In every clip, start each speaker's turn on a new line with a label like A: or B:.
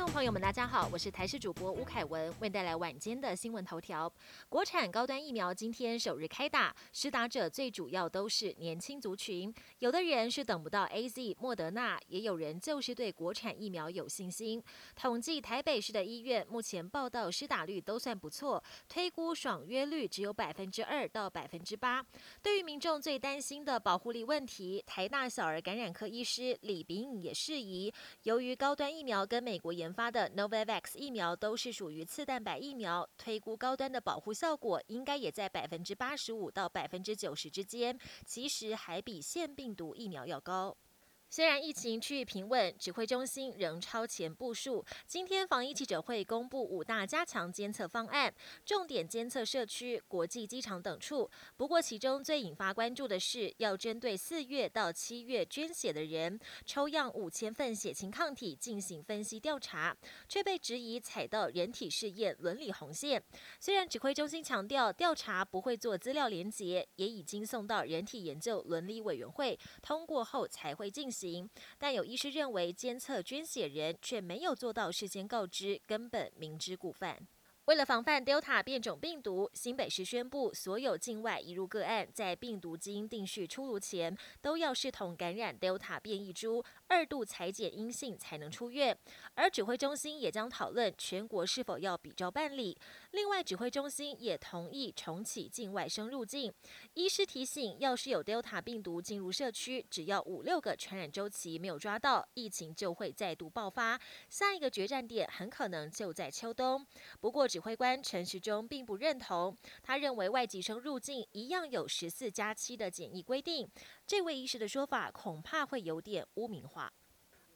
A: 听众朋友们，大家好，我是台视主播吴凯文，为带来晚间的新闻头条。国产高端疫苗今天首日开打，施打者最主要都是年轻族群，有的人是等不到 A Z、莫德纳，也有人就是对国产疫苗有信心。统计台北市的医院目前报道施打率都算不错，推估爽约率只有百分之二到百分之八。对于民众最担心的保护力问题，台大小儿感染科医师李炳也释疑，由于高端疫苗跟美国研发的 Novavax 疫苗都是属于次蛋白疫苗，推估高端的保护效果应该也在百分之八十五到百分之九十之间，其实还比腺病毒疫苗要高。虽然疫情趋于平稳，指挥中心仍超前部署。今天防疫记者会公布五大加强监测方案，重点监测社区、国际机场等处。不过，其中最引发关注的是，要针对四月到七月捐血的人，抽样五千份血清抗体进行分析调查，却被质疑踩到人体试验伦理红线。虽然指挥中心强调调查不会做资料连结，也已经送到人体研究伦理委员会通过后才会进行。行，但有医师认为监测捐血人却没有做到事先告知，根本明知故犯。为了防范 Delta 变种病毒，新北市宣布，所有境外移入个案在病毒基因定序出炉前，都要视同感染 Delta 变异株，二度裁剪阴性才能出院。而指挥中心也将讨论全国是否要比照办理。另外，指挥中心也同意重启境外生入境。医师提醒，要是有 Delta 病毒进入社区，只要五六个传染周期没有抓到，疫情就会再度爆发。下一个决战点很可能就在秋冬。不过只指挥官陈时中并不认同，他认为外籍生入境一样有十四加七的检疫规定。这位医师的说法恐怕会有点污名化。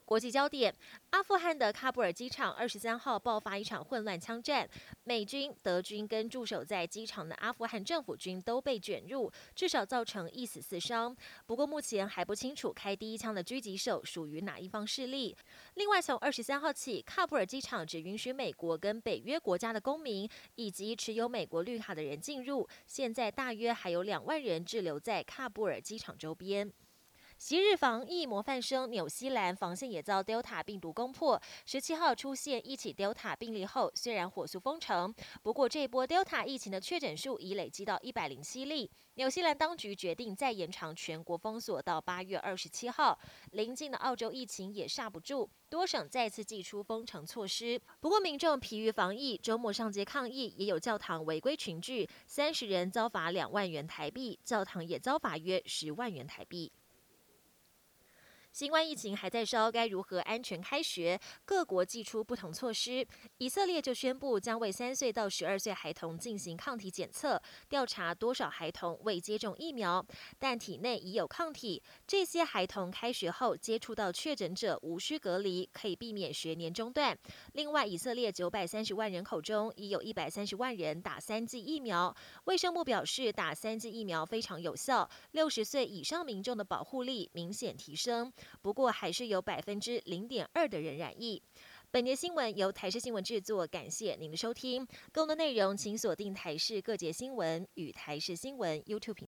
A: 国际焦点：阿富汗的喀布尔机场二十三号爆发一场混乱枪战，美军、德军跟驻守在机场的阿富汗政府军都被卷入，至少造成一死四伤。不过目前还不清楚开第一枪的狙击手属于哪一方势力。另外，从二十三号起，喀布尔机场只允许美国跟北约国家的公民以及持有美国绿卡的人进入。现在大约还有两万人滞留在喀布尔机场周边。昔日防疫模范生纽西兰防线也遭 Delta 病毒攻破。十七号出现一起 Delta 病例后，虽然火速封城，不过这波 Delta 疫情的确诊数已累积到一百零七例。纽西兰当局决定再延长全国封锁到八月二十七号。邻近的澳洲疫情也刹不住，多省再次祭出封城措施。不过民众疲于防疫，周末上街抗议，也有教堂违规群聚，三十人遭罚两万元台币，教堂也遭罚约十万元台币。新冠疫情还在烧，该如何安全开学？各国祭出不同措施。以色列就宣布将为三岁到十二岁孩童进行抗体检测，调查多少孩童未接种疫苗，但体内已有抗体。这些孩童开学后接触到确诊者无需隔离，可以避免学年中断。另外，以色列九百三十万人口中已有一百三十万人打三剂疫苗。卫生部表示，打三剂疫苗非常有效，六十岁以上民众的保护力明显提升。不过，还是有百分之零点二的人染疫。本节新闻由台视新闻制作，感谢您的收听。更多内容请锁定台视各节新闻与台视新闻 YouTube 频